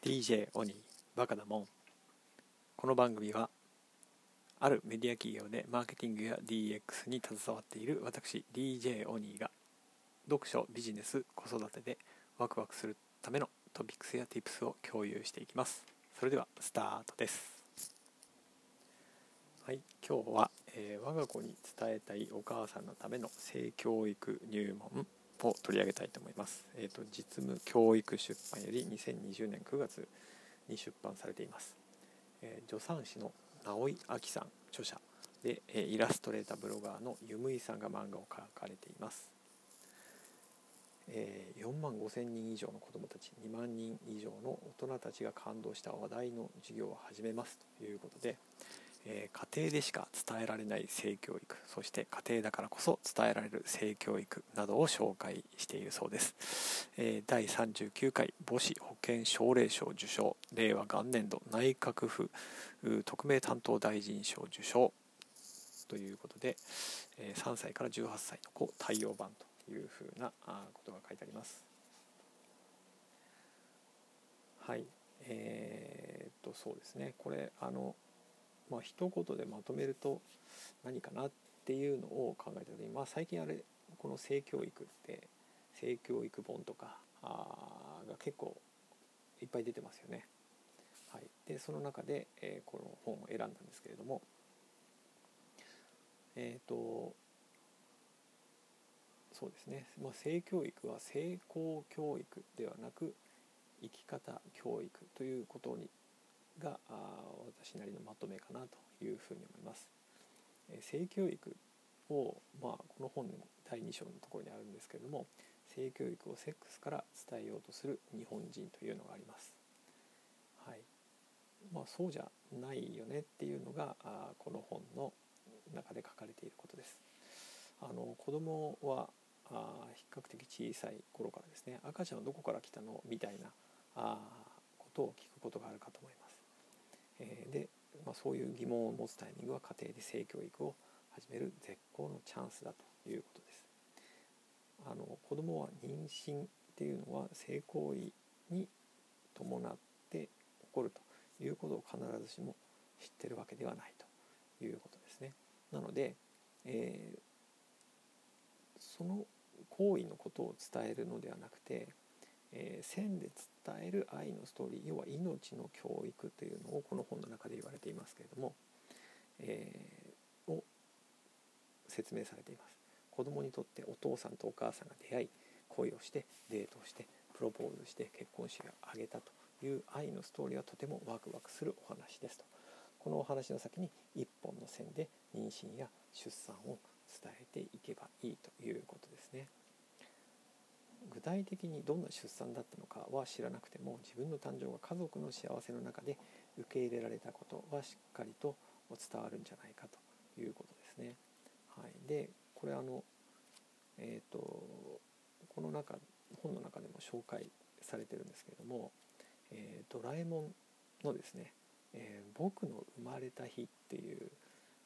DJ オニーバカだもん。この番組はあるメディア企業でマーケティングや DX に携わっている私 DJ オニーが読書ビジネス子育てでワクワクするためのトピックスや Tips を共有していきます。それではスタートです。はい今日は、えー、我が子に伝えたいお母さんのための性教育入門。を取り上げたいと思います。えーと、実務教育出版より2020年9月に出版されています。えー、助産師の直井明さん著者で、えー、イラストレーターブロガーのゆむいさんが漫画を描かれています。えー、4万5千人以上の子どもたち2万人以上の大人たちが感動した話題の授業を始めますということで、えー、家庭でしか伝えられない性教育そして家庭だからこそ伝えられる性教育などを紹介しているそうです、えー、第39回母子保健奨励賞受賞令和元年度内閣府特命担当大臣賞受賞ということで、えー、3歳から18歳の子対応版というふうなことが書いてあります。はい。えー、っとそうですね。これあのまあ一言でまとめると何かなっていうのを考えた時に、まあ、最近あれこの性教育って性教育本とかあが結構いっぱい出てますよね。はい、でその中で、えー、この本を選んだんですけれどもえっ、ー、とそうですね、まあ、性教育は性交教育ではなく生き方教育ということにが私なりのまとめかなというふうに思います。え性教育を、まあ、この本の第2章のところにあるんですけれども性教育をセックスから伝えようとする日本人というのがあります。はいまあ、そうじゃないよねっていうのがあこの本の中で書かれていることです。あの子供はあ比較的小さい頃からですね赤ちゃんはどこから来たのみたいなあことを聞くことがあるかと思います。え、で、まあ、そういう疑問を持つタイミングは家庭で性教育を始める絶好のチャンスだということです。あの子供は妊娠っていうのは性行為に伴って起こるということを必ずしも知ってるわけではないということですね。なので、えー、その行為のことを伝えるのではなくて、えー、線で伝える愛のストーリー要は命の教育というのをこの本の中で言われていますけれども、えー、を説明されています子供にとってお父さんとお母さんが出会い恋をしてデートをしてプロポーズして結婚式を挙げたという愛のストーリーはとてもワクワクするお話ですとこのお話の先に一本の線で妊娠や出産を伝えていけばいいということですね。具体的にどんな出産だったのかは知らなくても自分の誕生が家族の幸せの中で受け入れられたことはしっかりと伝わるんじゃないかということですね。はい、でこれあのえっ、ー、とこの中本の中でも紹介されてるんですけれども「えー、ドラえもん」のですね「えー、僕の生まれた日」っていう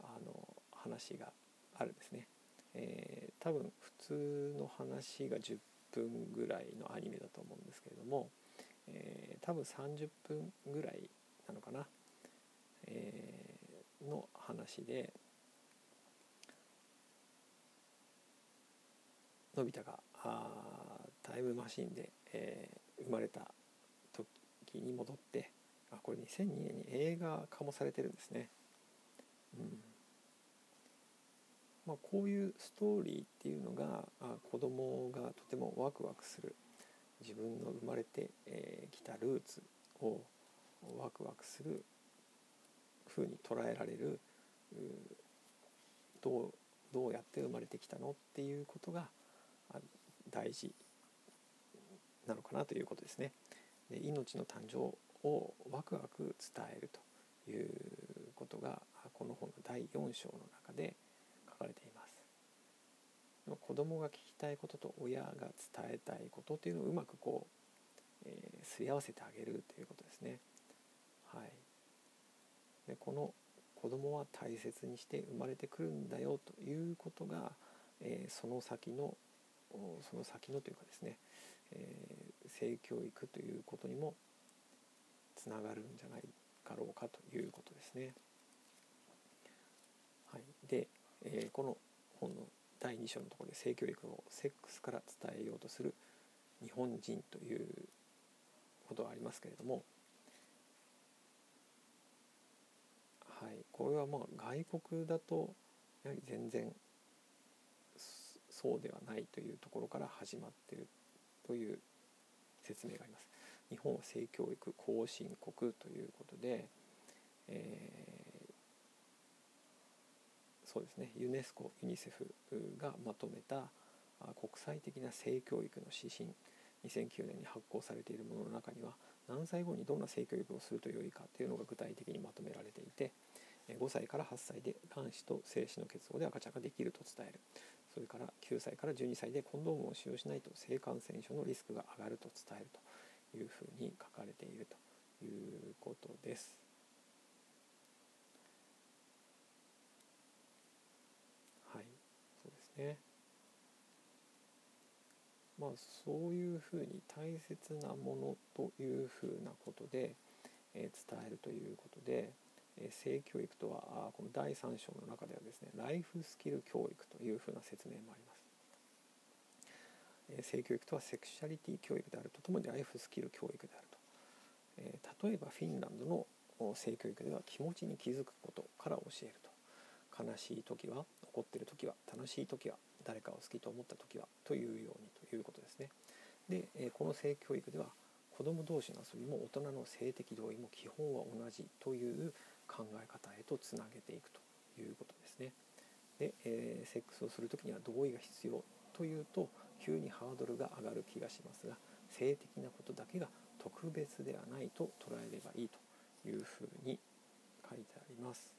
あの話があるんですね。えー、多分普通の話が10分ぐらいのアニメだと思うんですけれども、えー、多分30分ぐらいなのかな、えー、の話でのび太があタイムマシンで、えー、生まれた時に戻ってあこれ2002年に映画化もされてるんですね。うんまあ、こういうストーリーっていうのがあ子供がとてもワクワクする自分の生まれてき、たルーツをワクワクするふうに捉えられるどうどうやって生まれてきたのっていうことが大事なのかなということですね。で命の誕生をワクワク伝えるということがこの本の第4章の中で書かれています。子供が聞きたいことと親が伝えたいことっていうのをうまくこう、えー、すり合わせてあげるということですね。はい、でこの子供は大切にして生まれてくるんだよということが、えー、その先のその先のというかですね、えー、性教育ということにも、つながるんじゃないかろうかということですね。はい、で、えー、この本の第2章のところで性教育をセックスから伝えようとする日本人ということがありますけれども、はい、これはまあ外国だとやはり全然そうではないというところから始まっているという説明があります。日本は性教育後進国ということで、えー、そうですねユネスコユニセフがまとめた国際的な性教育の指針2009年に発行されているものの中には何歳後にどんな性教育をするとよいかというのが具体的にまとめられていて5歳から8歳で卵子と精子の結合で赤ちゃんができると伝えるそれから9歳から12歳でコンドームを使用しないと性感染症のリスクが上がると伝えるというふうに書かれているということです。はい、そうですね。まあそういうふうに大切なものというふうなことで、えー、伝えるということで、え性教育とはこの第3章の中ではですねライフスキル教育というふうな説明もあります。え性教育とはセクシャリティ教育であるとともにライフスキル教育であると。え例えばフィンランドの性教育では気持ちに気づくことから教えると。悲しい時は怒ってる時は楽しい時は誰かを好きと思った時はというようにということですね。で、えこの性教育では子ども同士の遊びも大人の性的同意も基本は同じという考え方へとつなげていくということですね。で、えー、セックスをする時には同意が必要というと急にハードルが上がる気がしますが性的なことだけが特別ではないと捉えればいいというふうに書いてあります。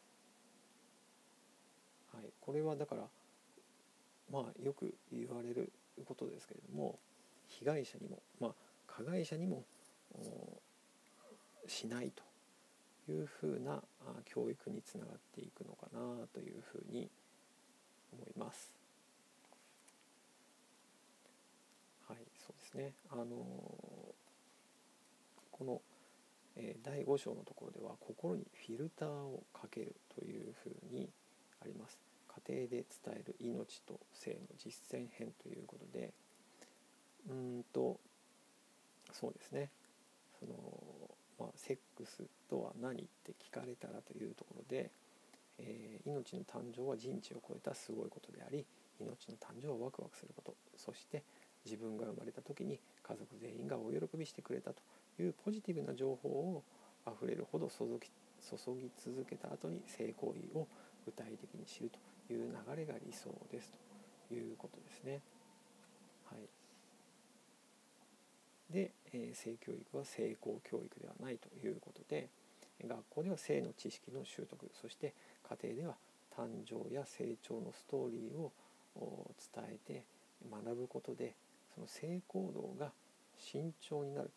これはだからまあよく言われることですけれども被害者にもまあ加害者にもしないというふうな教育につながっていくのかなというふうに思います。はい、そうですね。あのこの、えー、第5章のところでは心にフィルターをかけるというふうにあります。家庭で伝える命と性の実践編ということでうんとそうですね。その、まあ、セックスとは何って聞かれたらというところで、えー、命の誕生は人知を超えたすごいことであり命の誕生はワクワクすること。そして自分が生まれた時に家族全員がお喜びしてくれたというポジティブな情報をあふれるほど注ぎ注ぎ続けた後に性行為を具体的に知ると。いう流れが理想ですということですね。はい、で、えー、性教育は性交教育ではないということで学校では性の知識の習得そして家庭では誕生や成長のストーリーを伝えて学ぶことでその性行動が慎重になる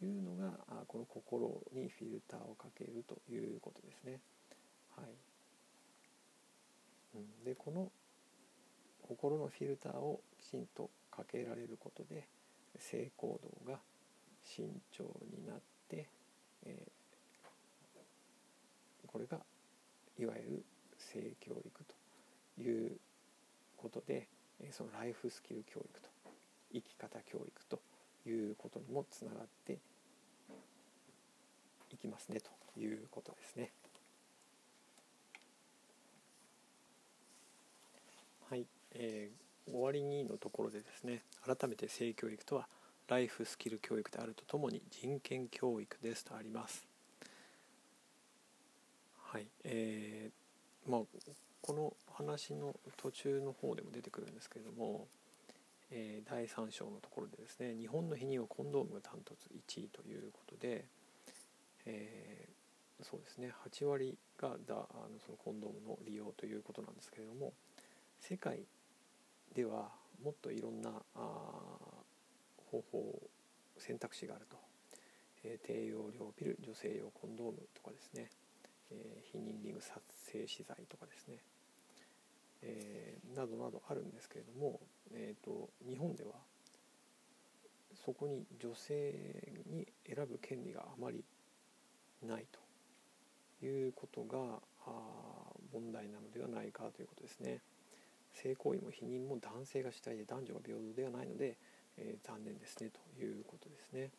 というのがこの心にフィルターをかけるということですね。はいうん、でこの心のフィルターをきちんとかけられることで性行動が慎重になって、えー、これがいわゆる性教育ということでそのライフスキル教育と生き方教育ということにもつながっていきますねということですね。はい、えー終わりにのところでですね改めて性教育とはライフスキル教育であるとともに人権教育ですとあります。はいえーまあ、この話の途中の方でも出てくるんですけれども、えー、第3章のところでですね日本の避妊はコンドームがダントツ1位ということで、えー、そうですね8割がだあのそのコンドームの利用ということなんですけれども世界ではもっといろんなあ方法選択肢があると、えー、低用量ピル女性用コンドームとかですね、えー、避妊リング撮影資材とかですね、えー、などなどあるんですけれども、えーと、日本ではそこに女性に選ぶ権利があまりないと。いうことが問題なのではないかということですね。性行為も否認も男性が主体で男女が平等ではないので、えー、残念ですねということですね。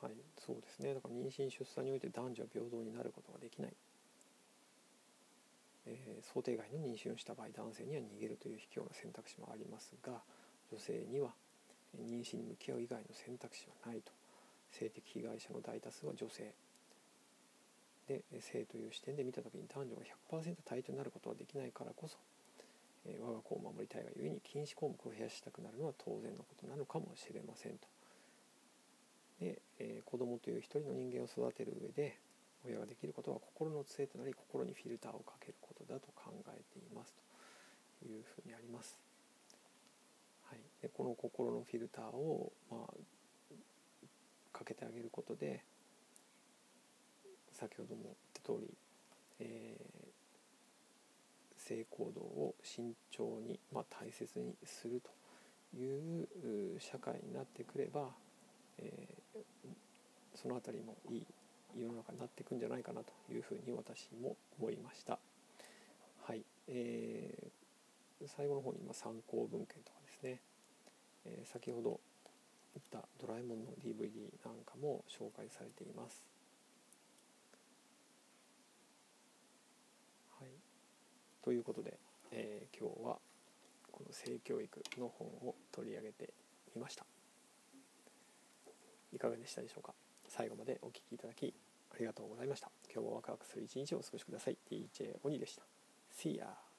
はい、そうですね。だから妊娠出産において男女は平等になることができない、えー、想定外の妊娠をした場合男性には逃げるという卑怯な選択肢もありますが女性には妊娠に向き合う以外の選択肢はないと。性的被害者の大多数は女性。で性という視点で見た時に男女が100%対等になることはできないからこそ、えー、我が子を守りたいがゆえに禁止項目を増やしたくなるのは当然のことなのかもしれませんと。で、えー、子供という一人の人間を育てる上で親ができることは心の杖となり心にフィルターをかけることだと考えていますというふうにあります。はい、でこの心のフィルターを、まあ、かけてあげることで先ほども言った通り、えー、性行動を慎重に、まあ、大切にするという社会になってくればえー、その辺りもいい世の中になっていくんじゃないかなというふうに私も思いました。はい、えー、最後の方に今参考文献とかですね、えー、先ほど言った「ドラえもん」の DVD なんかも紹介されています。はい、ということで、えー、今日はこの性教育の本を取り上げてみました。いかがでしたでしょうか？最後までお聴きいただきありがとうございました。今日もワクワクする一日をお過ごしください。DJ 鬼でした。See ya